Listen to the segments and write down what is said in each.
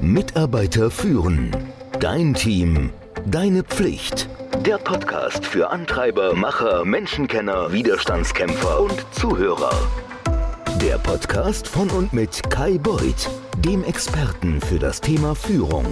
Mitarbeiter führen. Dein Team. Deine Pflicht. Der Podcast für Antreiber, Macher, Menschenkenner, Widerstandskämpfer und Zuhörer. Der Podcast von und mit Kai Beuth, dem Experten für das Thema Führung.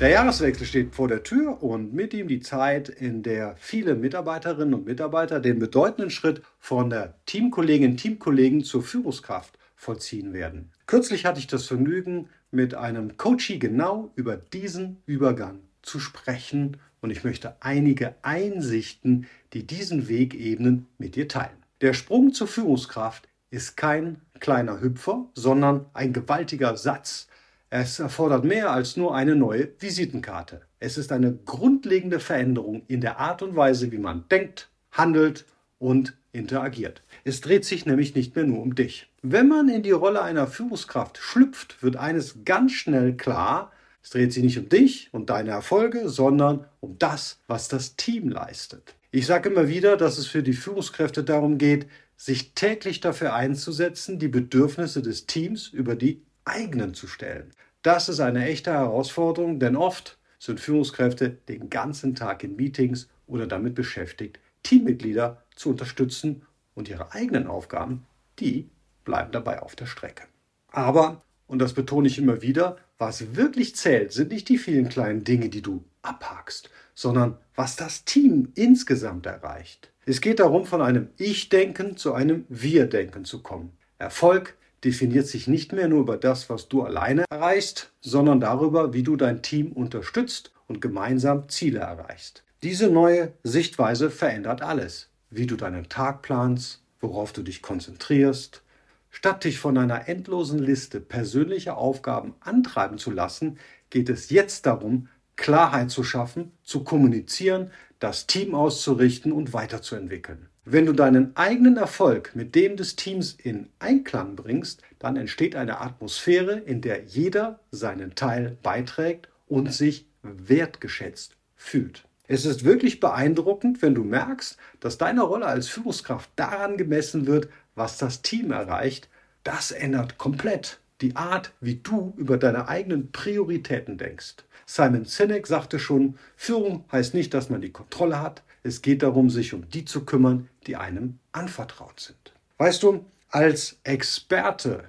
Der Jahreswechsel steht vor der Tür und mit ihm die Zeit, in der viele Mitarbeiterinnen und Mitarbeiter den bedeutenden Schritt von der Teamkollegin, Teamkollegen zur Führungskraft vollziehen werden. Kürzlich hatte ich das Vergnügen, mit einem Coachie genau über diesen Übergang zu sprechen und ich möchte einige Einsichten, die diesen Weg ebnen, mit dir teilen. Der Sprung zur Führungskraft ist kein kleiner Hüpfer, sondern ein gewaltiger Satz, es erfordert mehr als nur eine neue Visitenkarte. Es ist eine grundlegende Veränderung in der Art und Weise, wie man denkt, handelt und interagiert. Es dreht sich nämlich nicht mehr nur um dich. Wenn man in die Rolle einer Führungskraft schlüpft, wird eines ganz schnell klar, es dreht sich nicht um dich und deine Erfolge, sondern um das, was das Team leistet. Ich sage immer wieder, dass es für die Führungskräfte darum geht, sich täglich dafür einzusetzen, die Bedürfnisse des Teams über die eigenen zu stellen. Das ist eine echte Herausforderung, denn oft sind Führungskräfte den ganzen Tag in Meetings oder damit beschäftigt, Teammitglieder zu unterstützen und ihre eigenen Aufgaben, die bleiben dabei auf der Strecke. Aber, und das betone ich immer wieder, was wirklich zählt, sind nicht die vielen kleinen Dinge, die du abhakst, sondern was das Team insgesamt erreicht. Es geht darum, von einem Ich-Denken zu einem Wir-Denken zu kommen. Erfolg definiert sich nicht mehr nur über das, was du alleine erreichst, sondern darüber, wie du dein Team unterstützt und gemeinsam Ziele erreichst. Diese neue Sichtweise verändert alles. Wie du deinen Tag planst, worauf du dich konzentrierst. Statt dich von einer endlosen Liste persönlicher Aufgaben antreiben zu lassen, geht es jetzt darum, Klarheit zu schaffen, zu kommunizieren, das Team auszurichten und weiterzuentwickeln. Wenn du deinen eigenen Erfolg mit dem des Teams in Einklang bringst, dann entsteht eine Atmosphäre, in der jeder seinen Teil beiträgt und sich wertgeschätzt fühlt. Es ist wirklich beeindruckend, wenn du merkst, dass deine Rolle als Führungskraft daran gemessen wird, was das Team erreicht. Das ändert komplett die Art, wie du über deine eigenen Prioritäten denkst. Simon Sinek sagte schon, Führung heißt nicht, dass man die Kontrolle hat, es geht darum, sich um die zu kümmern, die einem anvertraut sind. Weißt du, als Experte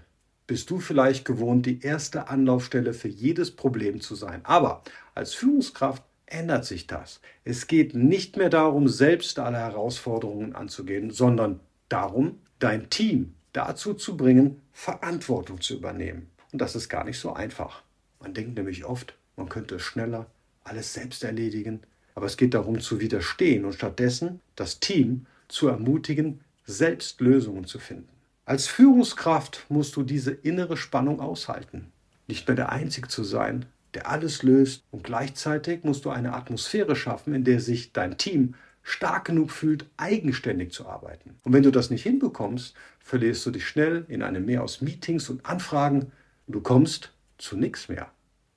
bist du vielleicht gewohnt, die erste Anlaufstelle für jedes Problem zu sein. Aber als Führungskraft ändert sich das. Es geht nicht mehr darum, selbst alle Herausforderungen anzugehen, sondern darum, dein Team dazu zu bringen, Verantwortung zu übernehmen. Und das ist gar nicht so einfach. Man denkt nämlich oft, man könnte schneller alles selbst erledigen, aber es geht darum zu widerstehen und stattdessen das Team zu ermutigen, selbst Lösungen zu finden. Als Führungskraft musst du diese innere Spannung aushalten. Nicht mehr der Einzige zu sein, der alles löst und gleichzeitig musst du eine Atmosphäre schaffen, in der sich dein Team stark genug fühlt, eigenständig zu arbeiten. Und wenn du das nicht hinbekommst, verlierst du dich schnell in einem Meer aus Meetings und Anfragen und du kommst zu nichts mehr.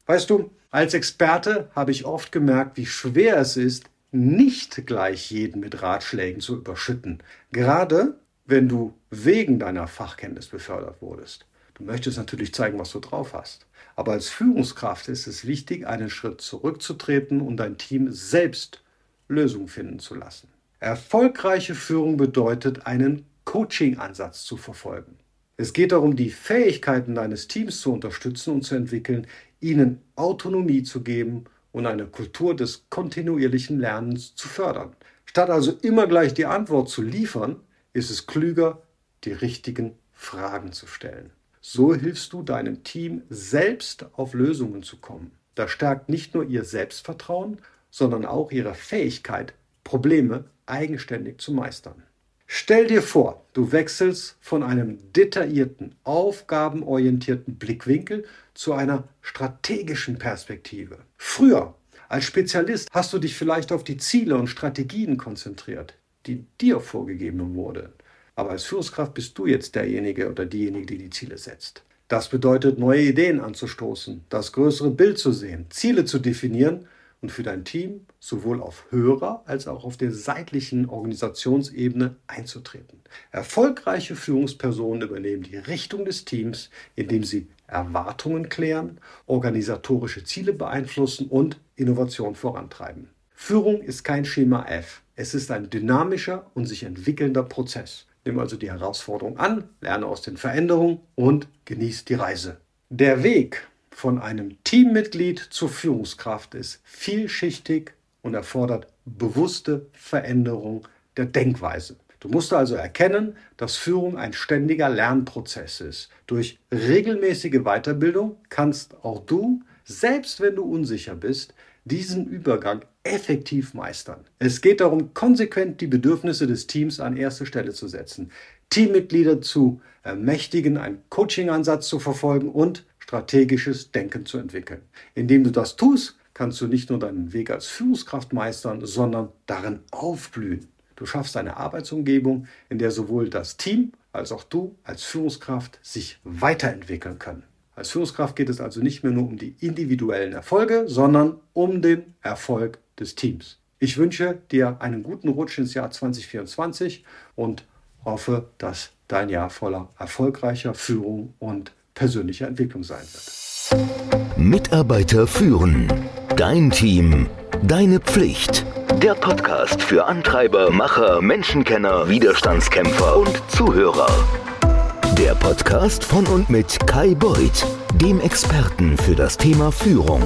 Weißt du, als Experte habe ich oft gemerkt, wie schwer es ist, nicht gleich jeden mit Ratschlägen zu überschütten. Gerade wenn du wegen deiner Fachkenntnis befördert wurdest. Du möchtest natürlich zeigen, was du drauf hast. Aber als Führungskraft ist es wichtig, einen Schritt zurückzutreten und dein Team selbst Lösungen finden zu lassen. Erfolgreiche Führung bedeutet, einen Coaching-Ansatz zu verfolgen. Es geht darum, die Fähigkeiten deines Teams zu unterstützen und zu entwickeln, ihnen Autonomie zu geben und eine Kultur des kontinuierlichen Lernens zu fördern. Statt also immer gleich die Antwort zu liefern, ist es klüger, die richtigen Fragen zu stellen. So hilfst du deinem Team selbst auf Lösungen zu kommen. Das stärkt nicht nur ihr Selbstvertrauen, sondern auch ihre Fähigkeit, Probleme eigenständig zu meistern. Stell dir vor, du wechselst von einem detaillierten, aufgabenorientierten Blickwinkel zu einer strategischen Perspektive. Früher, als Spezialist, hast du dich vielleicht auf die Ziele und Strategien konzentriert, die dir vorgegeben wurden. Aber als Führungskraft bist du jetzt derjenige oder diejenige, die die Ziele setzt. Das bedeutet, neue Ideen anzustoßen, das größere Bild zu sehen, Ziele zu definieren und für dein Team sowohl auf höherer als auch auf der seitlichen Organisationsebene einzutreten. Erfolgreiche Führungspersonen übernehmen die Richtung des Teams, indem sie Erwartungen klären, organisatorische Ziele beeinflussen und Innovation vorantreiben. Führung ist kein Schema F. Es ist ein dynamischer und sich entwickelnder Prozess. Nimm also die Herausforderung an, lerne aus den Veränderungen und genieß die Reise. Der Weg von einem Teammitglied zur Führungskraft ist vielschichtig und erfordert bewusste Veränderung der Denkweise. Du musst also erkennen, dass Führung ein ständiger Lernprozess ist. Durch regelmäßige Weiterbildung kannst auch du, selbst wenn du unsicher bist, diesen Übergang effektiv meistern. Es geht darum, konsequent die Bedürfnisse des Teams an erste Stelle zu setzen, Teammitglieder zu ermächtigen, einen Coaching-Ansatz zu verfolgen und strategisches Denken zu entwickeln. Indem du das tust, kannst du nicht nur deinen Weg als Führungskraft meistern, sondern darin aufblühen. Du schaffst eine Arbeitsumgebung, in der sowohl das Team als auch du als Führungskraft sich weiterentwickeln können. Als Führungskraft geht es also nicht mehr nur um die individuellen Erfolge, sondern um den Erfolg des Teams. Ich wünsche dir einen guten Rutsch ins Jahr 2024 und hoffe, dass dein Jahr voller erfolgreicher Führung und persönliche Entwicklung sein wird. Mitarbeiter führen. Dein Team. Deine Pflicht. Der Podcast für Antreiber, Macher, Menschenkenner, Widerstandskämpfer und Zuhörer. Der Podcast von und mit Kai Beuth, dem Experten für das Thema Führung.